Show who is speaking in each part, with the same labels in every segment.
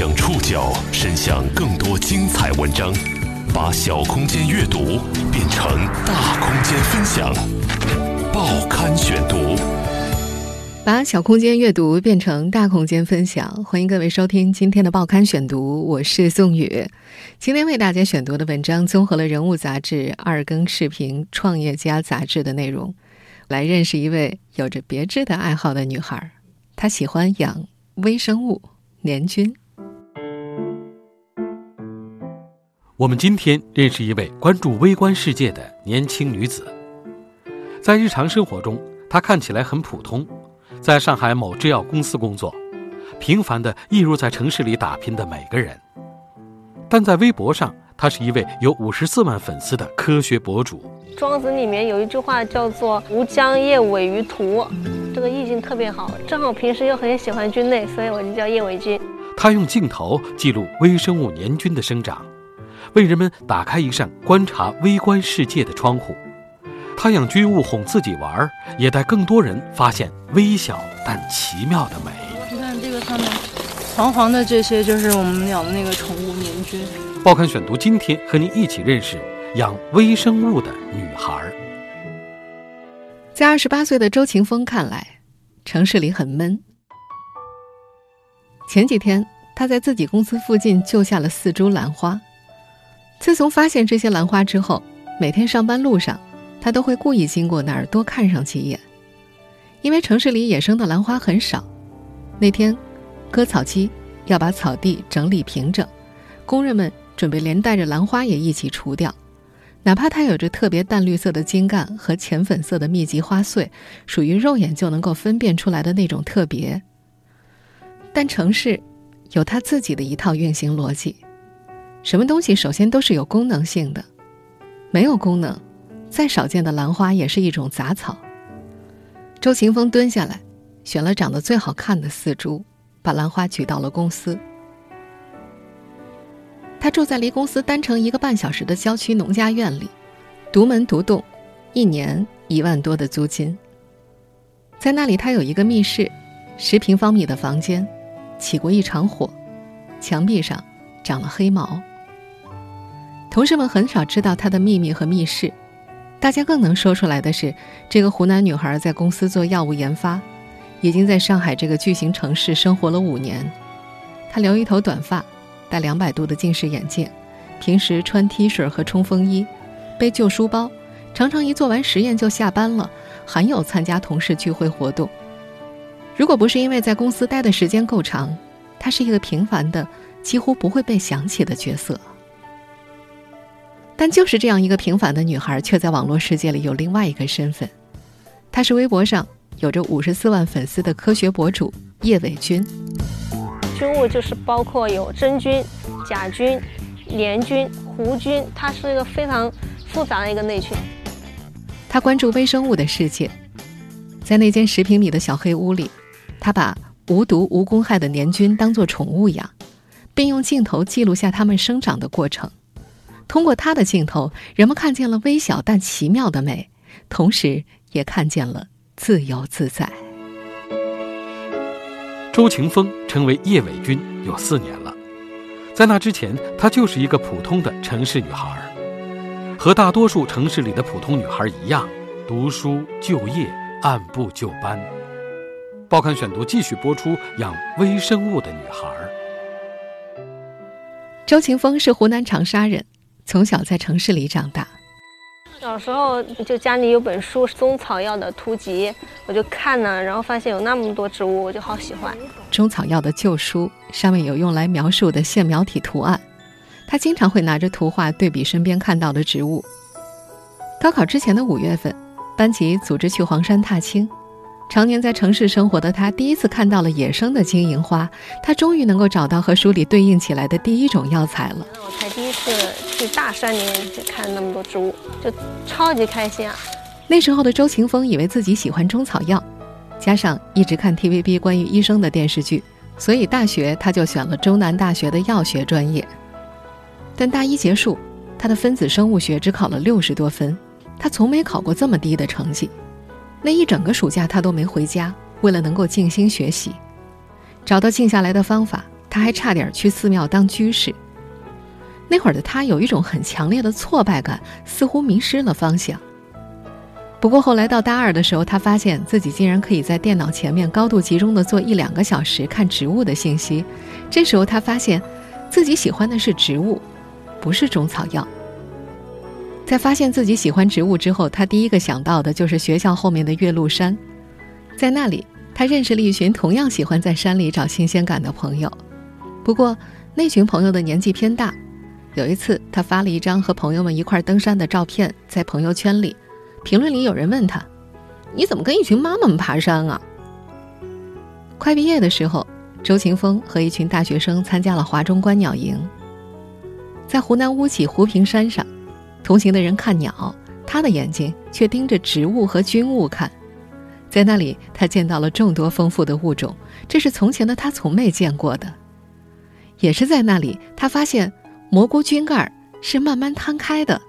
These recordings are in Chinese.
Speaker 1: 将触角伸向更多精彩文章，把小空间阅读变成大空间分享。报刊选读，
Speaker 2: 把小空间阅读变成大空间分享。欢迎各位收听今天的报刊选读，我是宋宇。今天为大家选读的文章综合了《人物》杂志、二更视频、创业家杂志的内容，来认识一位有着别致的爱好的女孩。她喜欢养微生物。年均，
Speaker 3: 我们今天认识一位关注微观世界的年轻女子。在日常生活中，她看起来很普通，在上海某制药公司工作，平凡的一如在城市里打拼的每个人。但在微博上，她是一位有五十四万粉丝的科学博主。
Speaker 4: 庄子里面有一句话叫做“吾将叶尾于途”。这个意境特别好，正好平时又很喜欢菌类，所以我就叫叶尾菌。
Speaker 3: 他用镜头记录微生物年菌的生长，为人们打开一扇观察微观世界的窗户。他养菌物哄自己玩，也带更多人发现微小但奇妙的美。
Speaker 5: 你看这个上面黄黄的这些，就是我们养的那个宠物棉菌。
Speaker 3: 报刊选读今天和您一起认识养微生物的女孩。
Speaker 2: 在二十八岁的周晴峰看来，城市里很闷。前几天，他在自己公司附近救下了四株兰花。自从发现这些兰花之后，每天上班路上，他都会故意经过那儿多看上几眼。因为城市里野生的兰花很少。那天，割草机要把草地整理平整，工人们准备连带着兰花也一起除掉。哪怕它有着特别淡绿色的茎干和浅粉色的密集花穗，属于肉眼就能够分辨出来的那种特别。但城市有它自己的一套运行逻辑，什么东西首先都是有功能性的，没有功能，再少见的兰花也是一种杂草。周晴峰蹲下来，选了长得最好看的四株，把兰花举到了公司。他住在离公司单程一个半小时的郊区农家院里，独门独栋，一年一万多的租金。在那里，他有一个密室，十平方米的房间，起过一场火，墙壁上长了黑毛。同事们很少知道他的秘密和密室，大家更能说出来的是，这个湖南女孩在公司做药物研发，已经在上海这个巨型城市生活了五年。她留一头短发。戴两百度的近视眼镜，平时穿 T 恤和冲锋衣，背旧书包，常常一做完实验就下班了，罕有参加同事聚会活动。如果不是因为在公司待的时间够长，她是一个平凡的、几乎不会被想起的角色。但就是这样一个平凡的女孩，却在网络世界里有另外一个身份，她是微博上有着五十四万粉丝的科学博主叶伟军。
Speaker 4: 菌物就是包括有真菌、假菌、黏菌、弧菌，它是一个非常复杂的一个内群。
Speaker 2: 他关注微生物的世界，在那间十平米的小黑屋里，他把无毒无公害的黏菌当做宠物养，并用镜头记录下它们生长的过程。通过他的镜头，人们看见了微小但奇妙的美，同时也看见了自由自在。
Speaker 3: 周晴峰成为叶伟军有四年了，在那之前，她就是一个普通的城市女孩，和大多数城市里的普通女孩一样，读书、就业、按部就班。报刊选读继续播出养微生物的女孩。
Speaker 2: 周晴峰是湖南长沙人，从小在城市里长大。
Speaker 4: 小时候就家里有本书《中草药的图集》，我就看呢，然后发现有那么多植物，我就好喜欢。
Speaker 2: 中草药的旧书上面有用来描述的线描体图案，他经常会拿着图画对比身边看到的植物。高考之前的五月份，班级组织去黄山踏青。常年在城市生活的他，第一次看到了野生的金银花。他终于能够找到和书里对应起来的第一种药材了。
Speaker 4: 我才第一次去大山里面去看那么多植物，就超级开心啊！
Speaker 2: 那时候的周秦峰以为自己喜欢中草药，加上一直看 TVB 关于医生的电视剧，所以大学他就选了中南大学的药学专业。但大一结束，他的分子生物学只考了六十多分，他从没考过这么低的成绩。那一整个暑假，他都没回家，为了能够静心学习，找到静下来的方法，他还差点去寺庙当居士。那会儿的他有一种很强烈的挫败感，似乎迷失了方向。不过后来到大二的时候，他发现自己竟然可以在电脑前面高度集中的做一两个小时看植物的信息。这时候他发现，自己喜欢的是植物，不是中草药。在发现自己喜欢植物之后，他第一个想到的就是学校后面的岳麓山，在那里他认识了一群同样喜欢在山里找新鲜感的朋友。不过那群朋友的年纪偏大，有一次他发了一张和朋友们一块登山的照片在朋友圈里。评论里有人问他：“你怎么跟一群妈妈们爬山啊？”快毕业的时候，周晴峰和一群大学生参加了华中观鸟营。在湖南乌起湖平山上，同行的人看鸟，他的眼睛却盯着植物和菌物看。在那里，他见到了众多丰富的物种，这是从前的他从没见过的。也是在那里，他发现蘑菇菌盖是慢慢摊开的。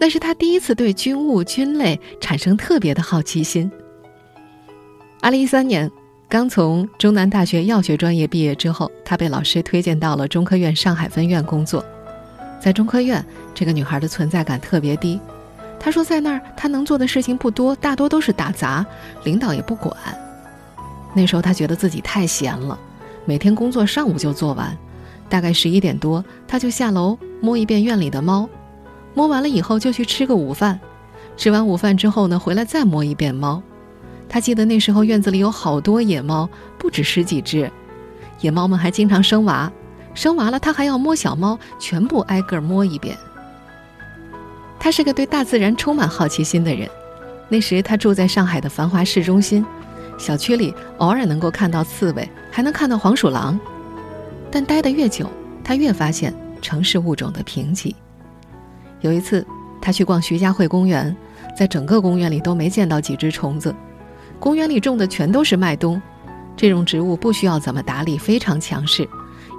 Speaker 2: 那是他第一次对菌物菌类产生特别的好奇心。二零一三年，刚从中南大学药学专业毕业之后，他被老师推荐到了中科院上海分院工作。在中科院，这个女孩的存在感特别低。她说，在那儿她能做的事情不多，大多都是打杂，领导也不管。那时候她觉得自己太闲了，每天工作上午就做完，大概十一点多，她就下楼摸一遍院里的猫。摸完了以后就去吃个午饭，吃完午饭之后呢，回来再摸一遍猫。她记得那时候院子里有好多野猫，不止十几只。野猫们还经常生娃，生娃了他还要摸小猫，全部挨个摸一遍。他是个对大自然充满好奇心的人。那时他住在上海的繁华市中心，小区里偶尔能够看到刺猬，还能看到黄鼠狼。但待得越久，他越发现城市物种的贫瘠。有一次，他去逛徐家汇公园，在整个公园里都没见到几只虫子。公园里种的全都是麦冬，这种植物不需要怎么打理，非常强势。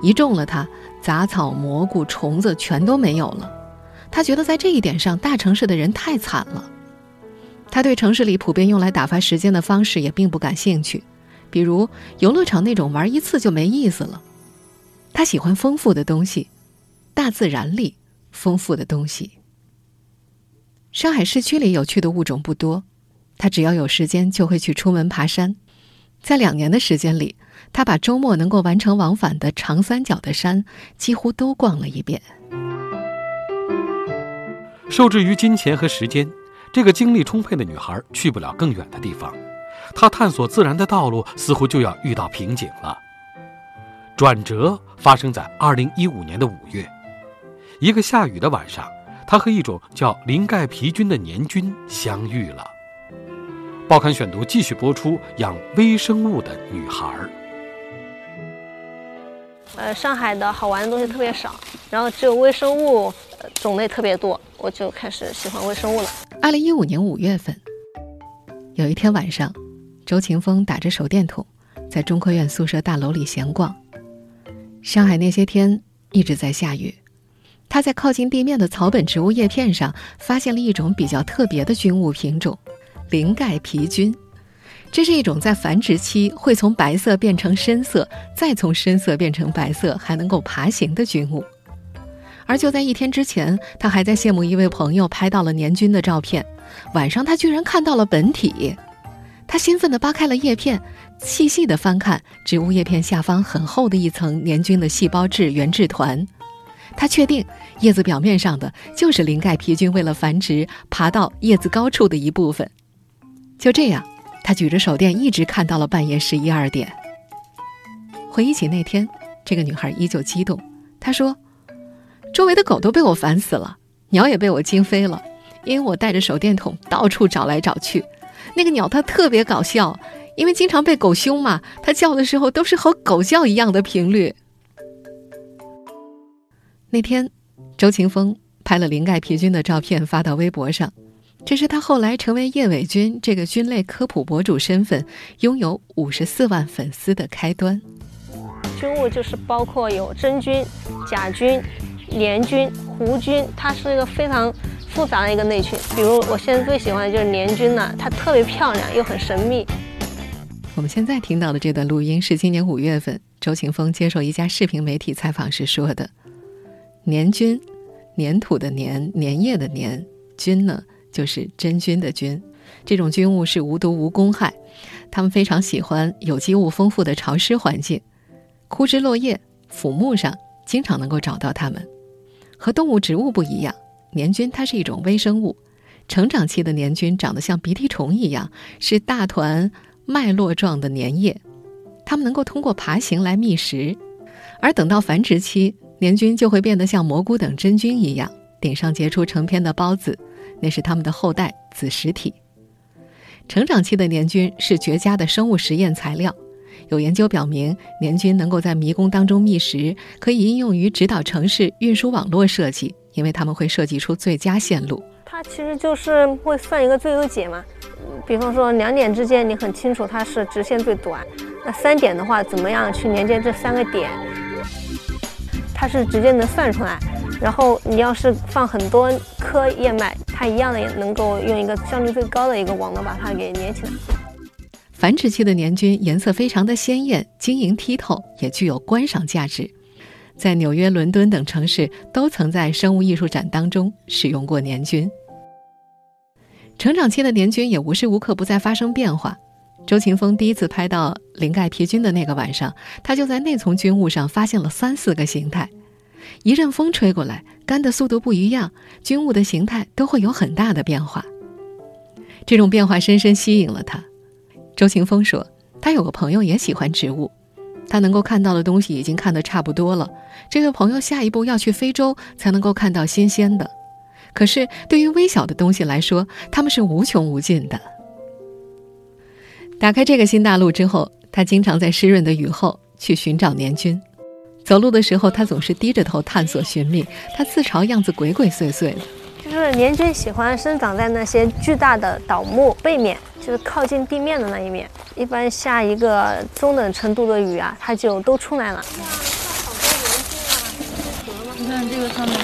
Speaker 2: 一种了它，杂草、蘑菇、虫子全都没有了。他觉得在这一点上，大城市的人太惨了。他对城市里普遍用来打发时间的方式也并不感兴趣，比如游乐场那种玩一次就没意思了。他喜欢丰富的东西，大自然里。丰富的东西。上海市区里有趣的物种不多，他只要有时间就会去出门爬山。在两年的时间里，他把周末能够完成往返的长三角的山几乎都逛了一遍。
Speaker 3: 受制于金钱和时间，这个精力充沛的女孩去不了更远的地方。她探索自然的道路似乎就要遇到瓶颈了。转折发生在二零一五年的五月。一个下雨的晚上，他和一种叫鳞盖皮菌的黏菌相遇了。报刊选读继续播出：养微生物的女孩。
Speaker 4: 呃，上海的好玩的东西特别少，然后只有微生物种类特别多，我就开始喜欢微生物了。
Speaker 2: 二零一五年五月份，有一天晚上，周晴风打着手电筒，在中科院宿舍大楼里闲逛。上海那些天一直在下雨。他在靠近地面的草本植物叶片上发现了一种比较特别的菌物品种——鳞盖皮菌。这是一种在繁殖期会从白色变成深色，再从深色变成白色，还能够爬行的菌物。而就在一天之前，他还在羡慕一位朋友拍到了年菌的照片。晚上，他居然看到了本体。他兴奋地扒开了叶片，细细地翻看植物叶片下方很厚的一层年菌的细胞质原质团。他确定叶子表面上的就是鳞盖皮菌为了繁殖爬到叶子高处的一部分。就这样，他举着手电一直看到了半夜十一二点。回忆起那天，这个女孩依旧激动。她说：“周围的狗都被我烦死了，鸟也被我惊飞了，因为我带着手电筒到处找来找去。那个鸟它特别搞笑，因为经常被狗凶嘛，它叫的时候都是和狗叫一样的频率。”那天，周晴峰拍了林盖皮菌的照片发到微博上，这是他后来成为叶伟军这个菌类科普博主身份，拥有五十四万粉丝的开端。
Speaker 4: 菌物就是包括有真菌、假菌、黏菌、弧菌，它是一个非常复杂的一个内群。比如我现在最喜欢的就是黏菌了，它特别漂亮又很神秘。
Speaker 2: 我们现在听到的这段录音是今年五月份。周晴峰接受一家视频媒体采访时说的：“年菌，粘土的粘，粘液的粘，菌呢就是真菌的菌。这种菌物是无毒无公害，它们非常喜欢有机物丰富的潮湿环境，枯枝落叶、腐木上经常能够找到它们。和动物、植物不一样，年菌它是一种微生物。”成长期的年菌长得像鼻涕虫一样，是大团脉络状的粘液，它们能够通过爬行来觅食；而等到繁殖期，年菌就会变得像蘑菇等真菌一样，顶上结出成片的孢子，那是它们的后代子实体。成长期的年菌是绝佳的生物实验材料，有研究表明，年菌能够在迷宫当中觅食，可以应用于指导城市运输网络设计，因为它们会设计出最佳线路。
Speaker 4: 它其实就是会算一个最优解嘛，比方说两点之间你很清楚它是直线最短，那三点的话怎么样去连接这三个点，它是直接能算出来。然后你要是放很多颗燕麦，它一样的也能够用一个效率最高的一个网络把它给粘起来。
Speaker 2: 繁殖期的年菌颜色非常的鲜艳、晶莹剔透，也具有观赏价值。在纽约、伦敦等城市都曾在生物艺术展当中使用过年菌。成长期的年菌也无时无刻不在发生变化。周晴峰第一次拍到鳞盖皮菌的那个晚上，他就在那丛菌物上发现了三四个形态。一阵风吹过来，干的速度不一样，菌物的形态都会有很大的变化。这种变化深深吸引了他。周晴峰说，他有个朋友也喜欢植物，他能够看到的东西已经看得差不多了。这个朋友下一步要去非洲才能够看到新鲜的。可是，对于微小的东西来说，它们是无穷无尽的。打开这个新大陆之后，他经常在湿润的雨后去寻找年菌。走路的时候，他总是低着头探索寻觅。他自嘲样子鬼鬼祟祟的。
Speaker 4: 就是年菌喜欢生长在那些巨大的倒木背面，就是靠近地面的那一面。一般下一个中等程度的雨啊，它就都出来了。
Speaker 5: 哇你看这个上面。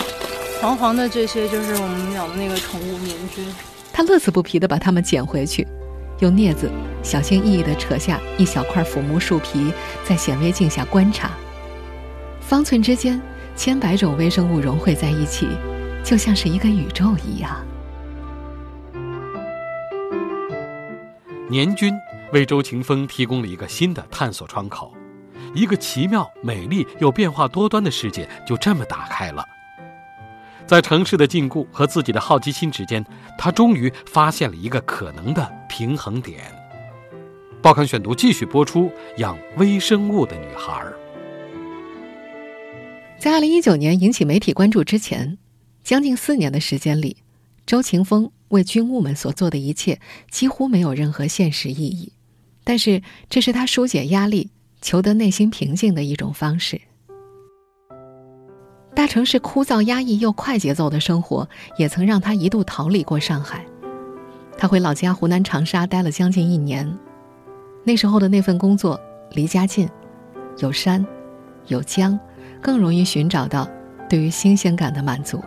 Speaker 5: 黄黄的这些就是我们养的那个宠物年菌，
Speaker 2: 他乐此不疲地把它们捡回去，用镊子小心翼翼地扯下一小块腐木树皮，在显微镜下观察。方寸之间，千百种微生物融汇在一起，就像是一个宇宙一样。
Speaker 3: 年菌为周晴峰提供了一个新的探索窗口，一个奇妙、美丽又变化多端的世界就这么打开了。在城市的禁锢和自己的好奇心之间，他终于发现了一个可能的平衡点。报刊选读继续播出：养微生物的女孩。
Speaker 2: 在二零一九年引起媒体关注之前，将近四年的时间里，周晴峰为军务们所做的一切几乎没有任何现实意义，但是这是他疏解压力、求得内心平静的一种方式。大城市枯燥压抑又快节奏的生活，也曾让他一度逃离过上海。他回老家湖南长沙待了将近一年。那时候的那份工作离家近，有山，有江，更容易寻找到对于新鲜感的满足。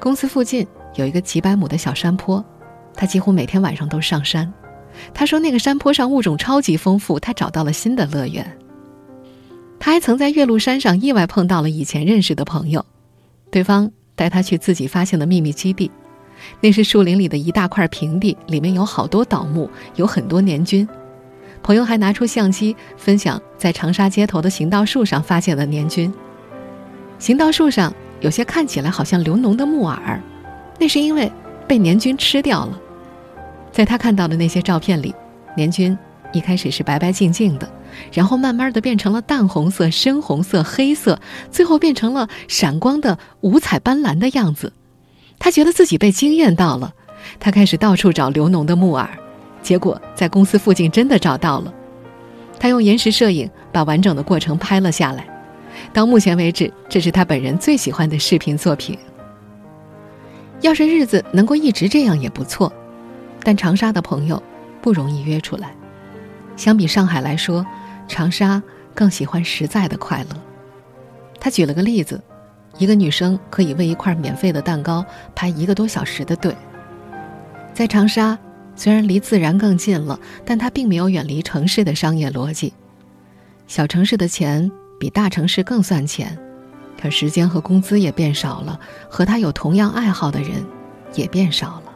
Speaker 2: 公司附近有一个几百亩的小山坡，他几乎每天晚上都上山。他说那个山坡上物种超级丰富，他找到了新的乐园。他还曾在岳麓山上意外碰到了以前认识的朋友，对方带他去自己发现的秘密基地，那是树林里的一大块平地，里面有好多倒木，有很多年菌。朋友还拿出相机分享在长沙街头的行道树上发现的年菌。行道树上有些看起来好像流脓的木耳，那是因为被年菌吃掉了。在他看到的那些照片里，年菌一开始是白白净净的。然后慢慢的变成了淡红色、深红色、黑色，最后变成了闪光的五彩斑斓的样子。他觉得自己被惊艳到了，他开始到处找流脓的木耳，结果在公司附近真的找到了。他用延时摄影把完整的过程拍了下来。到目前为止，这是他本人最喜欢的视频作品。要是日子能够一直这样也不错，但长沙的朋友不容易约出来，相比上海来说。长沙更喜欢实在的快乐。他举了个例子：一个女生可以为一块免费的蛋糕排一个多小时的队。在长沙，虽然离自然更近了，但它并没有远离城市的商业逻辑。小城市的钱比大城市更算钱，可时间和工资也变少了，和他有同样爱好的人也变少了。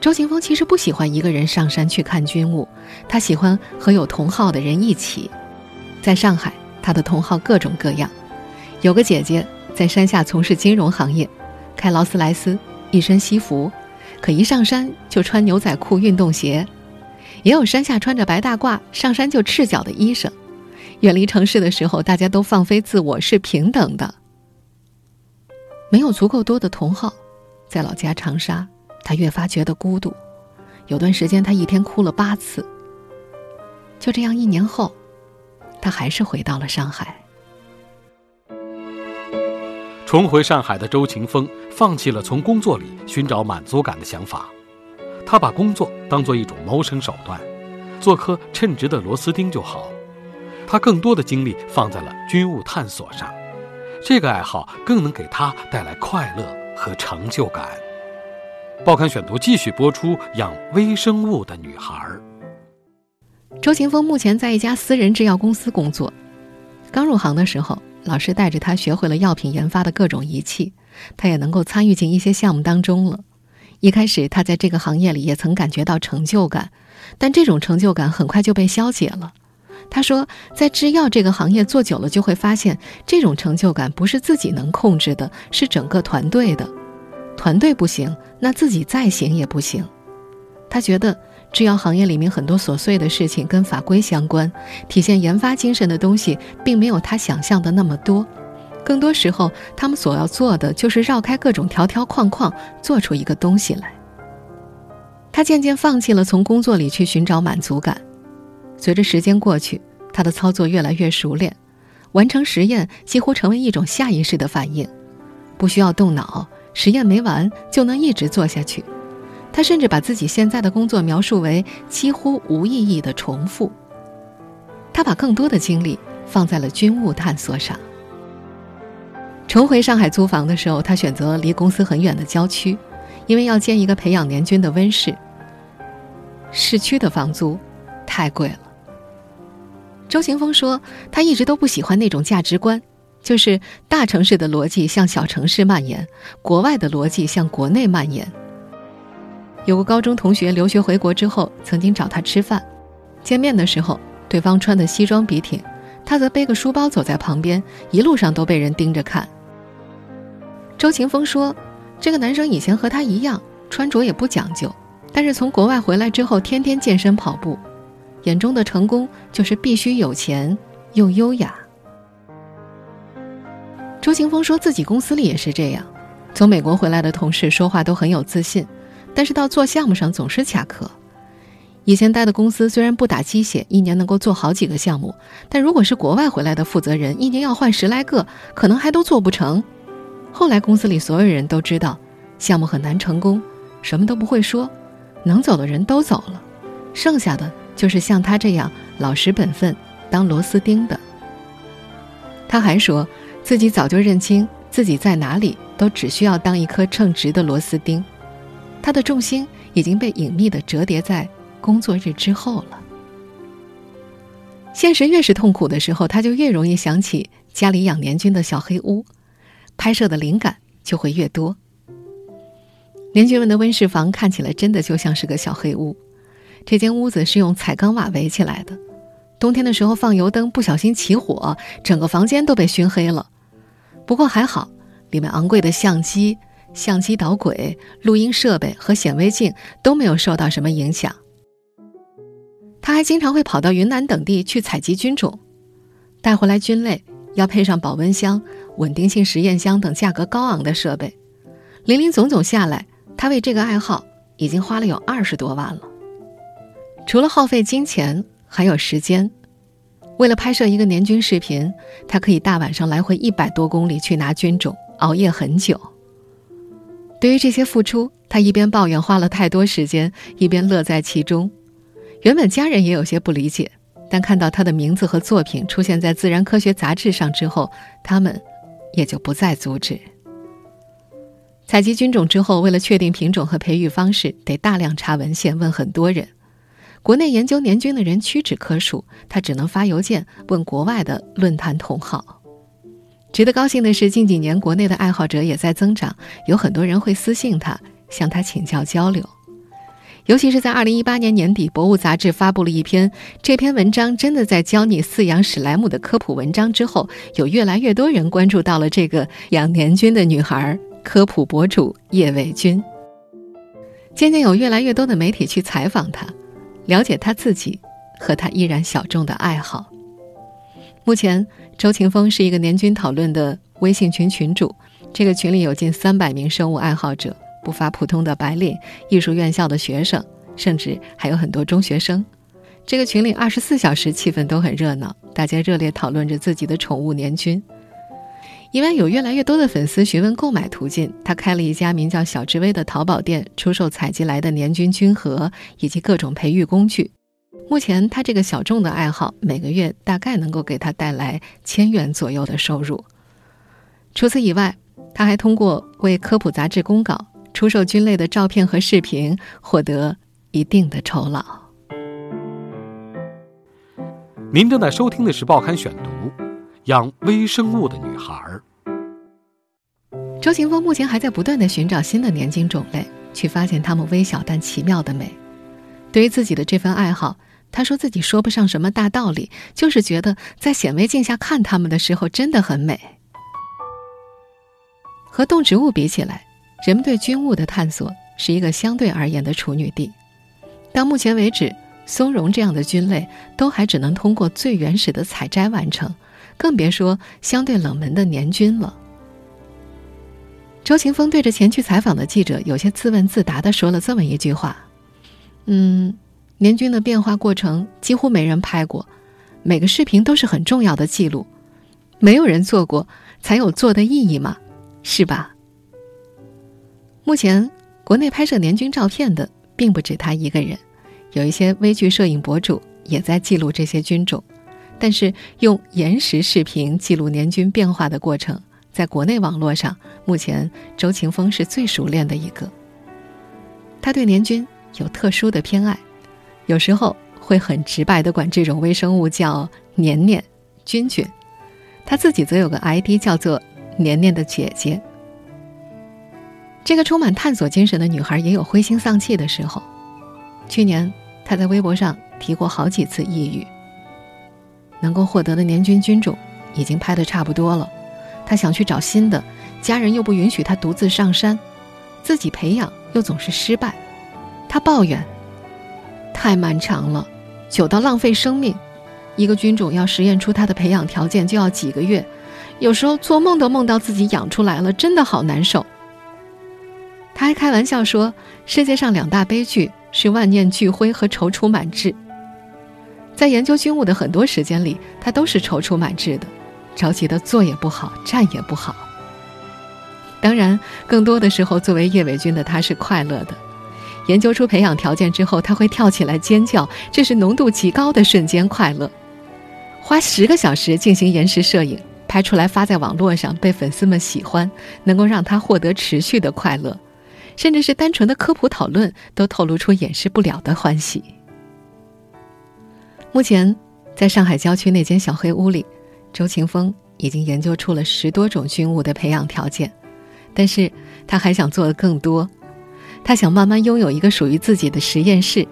Speaker 2: 周秦风其实不喜欢一个人上山去看军务，他喜欢和有同好的人一起。在上海，他的同好各种各样，有个姐姐在山下从事金融行业，开劳斯莱斯，一身西服，可一上山就穿牛仔裤、运动鞋；也有山下穿着白大褂，上山就赤脚的医生。远离城市的时候，大家都放飞自我，是平等的。没有足够多的同好，在老家长沙。他越发觉得孤独，有段时间他一天哭了八次。就这样，一年后，他还是回到了上海。
Speaker 3: 重回上海的周秦峰放弃了从工作里寻找满足感的想法，他把工作当做一种谋生手段，做颗称职的螺丝钉就好。他更多的精力放在了军务探索上，这个爱好更能给他带来快乐和成就感。报刊选读继续播出：养微生物的女孩。
Speaker 2: 周秦峰目前在一家私人制药公司工作。刚入行的时候，老师带着他学会了药品研发的各种仪器，他也能够参与进一些项目当中了。一开始，他在这个行业里也曾感觉到成就感，但这种成就感很快就被消解了。他说，在制药这个行业做久了，就会发现这种成就感不是自己能控制的，是整个团队的。团队不行，那自己再行也不行。他觉得制药行业里面很多琐碎的事情跟法规相关，体现研发精神的东西并没有他想象的那么多。更多时候，他们所要做的就是绕开各种条条框框，做出一个东西来。他渐渐放弃了从工作里去寻找满足感。随着时间过去，他的操作越来越熟练，完成实验几乎成为一种下意识的反应，不需要动脑。实验没完就能一直做下去，他甚至把自己现在的工作描述为几乎无意义的重复。他把更多的精力放在了军务探索上。重回上海租房的时候，他选择离公司很远的郊区，因为要建一个培养年军的温室。市区的房租太贵了。周行峰说，他一直都不喜欢那种价值观。就是大城市的逻辑向小城市蔓延，国外的逻辑向国内蔓延。有个高中同学留学回国之后，曾经找他吃饭，见面的时候，对方穿的西装笔挺，他则背个书包走在旁边，一路上都被人盯着看。周晴风说：“这个男生以前和他一样，穿着也不讲究，但是从国外回来之后，天天健身跑步，眼中的成功就是必须有钱又优雅。”周晴风说自己公司里也是这样，从美国回来的同事说话都很有自信，但是到做项目上总是卡壳。以前待的公司虽然不打鸡血，一年能够做好几个项目，但如果是国外回来的负责人，一年要换十来个，可能还都做不成。后来公司里所有人都知道，项目很难成功，什么都不会说，能走的人都走了，剩下的就是像他这样老实本分、当螺丝钉的。他还说。自己早就认清自己在哪里，都只需要当一颗称职的螺丝钉。他的重心已经被隐秘的折叠在工作日之后了。现实越是痛苦的时候，他就越容易想起家里养年军的小黑屋，拍摄的灵感就会越多。年军们的温室房看起来真的就像是个小黑屋，这间屋子是用彩钢瓦围起来的，冬天的时候放油灯不小心起火，整个房间都被熏黑了。不过还好，里面昂贵的相机、相机导轨、录音设备和显微镜都没有受到什么影响。他还经常会跑到云南等地去采集菌种，带回来菌类要配上保温箱、稳定性实验箱等价格高昂的设备。林林总总下来，他为这个爱好已经花了有二十多万了。除了耗费金钱，还有时间。为了拍摄一个年军视频，他可以大晚上来回一百多公里去拿菌种，熬夜很久。对于这些付出，他一边抱怨花了太多时间，一边乐在其中。原本家人也有些不理解，但看到他的名字和作品出现在《自然科学》杂志上之后，他们也就不再阻止。采集菌种之后，为了确定品种和培育方式，得大量查文献，问很多人。国内研究年均的人屈指可数，他只能发邮件问国外的论坛同好。值得高兴的是，近几年国内的爱好者也在增长，有很多人会私信他，向他请教交流。尤其是在二零一八年年底，《博物》杂志发布了一篇这篇文章真的在教你饲养史莱姆的科普文章之后，有越来越多人关注到了这个养年菌的女孩——科普博主叶伟君。渐渐有越来越多的媒体去采访她，了解她自己和她依然小众的爱好。目前，周晴峰是一个年均讨论的微信群群主，这个群里有近三百名生物爱好者。不乏普通的白领、艺术院校的学生，甚至还有很多中学生。这个群里二十四小时气氛都很热闹，大家热烈讨论着自己的宠物年菌。因为有越来越多的粉丝询问购买途径，他开了一家名叫“小智威”的淘宝店，出售采集来的年菌菌盒以及各种培育工具。目前，他这个小众的爱好每个月大概能够给他带来千元左右的收入。除此以外，他还通过为科普杂志公稿。出售菌类的照片和视频，获得一定的酬劳。
Speaker 3: 您正在收听的是《报刊选读》，养微生物的女孩儿。
Speaker 2: 周行峰目前还在不断的寻找新的年金种类，去发现它们微小但奇妙的美。对于自己的这份爱好，他说自己说不上什么大道理，就是觉得在显微镜下看它们的时候真的很美。和动植物比起来。人们对菌物的探索是一个相对而言的处女地。到目前为止，松茸这样的菌类都还只能通过最原始的采摘完成，更别说相对冷门的年菌了。周晴峰对着前去采访的记者有些自问自答地说了这么一句话：“嗯，年菌的变化过程几乎没人拍过，每个视频都是很重要的记录，没有人做过，才有做的意义嘛，是吧？”目前，国内拍摄年均照片的并不止他一个人，有一些微距摄影博主也在记录这些菌种。但是，用延时视频记录年均变化的过程，在国内网络上，目前周晴峰是最熟练的一个。他对年均有特殊的偏爱，有时候会很直白的管这种微生物叫“年年君君”。他自己则有个 ID 叫做“年年的姐姐”。这个充满探索精神的女孩也有灰心丧气的时候。去年，她在微博上提过好几次抑郁。能够获得的年均菌种已经拍得差不多了，她想去找新的，家人又不允许她独自上山，自己培养又总是失败。他抱怨：太漫长了，久到浪费生命。一个菌种要实验出它的培养条件就要几个月，有时候做梦都梦到自己养出来了，真的好难受。他还开玩笑说：“世界上两大悲剧是万念俱灰和踌躇满志。”在研究菌物的很多时间里，他都是踌躇满志的，着急的坐也不好，站也不好。当然，更多的时候，作为叶伟军的他是快乐的。研究出培养条件之后，他会跳起来尖叫，这是浓度极高的瞬间快乐。花十个小时进行延时摄影，拍出来发在网络上，被粉丝们喜欢，能够让他获得持续的快乐。甚至是单纯的科普讨论，都透露出掩饰不了的欢喜。目前，在上海郊区那间小黑屋里，周晴峰已经研究出了十多种菌物的培养条件，但是他还想做的更多。他想慢慢拥有一个属于自己的实验室，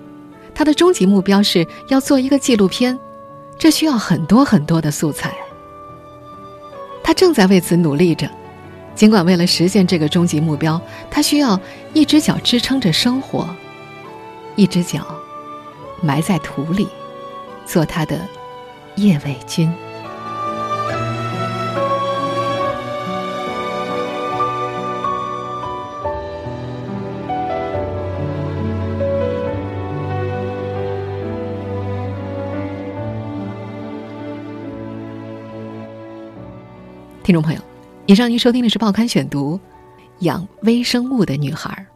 Speaker 2: 他的终极目标是要做一个纪录片，这需要很多很多的素材。他正在为此努力着。尽管为了实现这个终极目标，他需要一只脚支撑着生活，一只脚埋在土里，做他的叶伟军。听众朋友。以上您收听的是《报刊选读》，养微生物的女孩，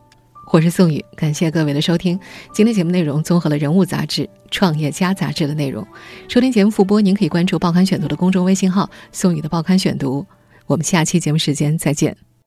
Speaker 2: 我是宋宇，感谢各位的收听。今天节目内容综合了《人物》杂志、《创业家》杂志的内容。收听节目复播，您可以关注《报刊选读》的公众微信号“宋宇的报刊选读”。我们下期节目时间再见。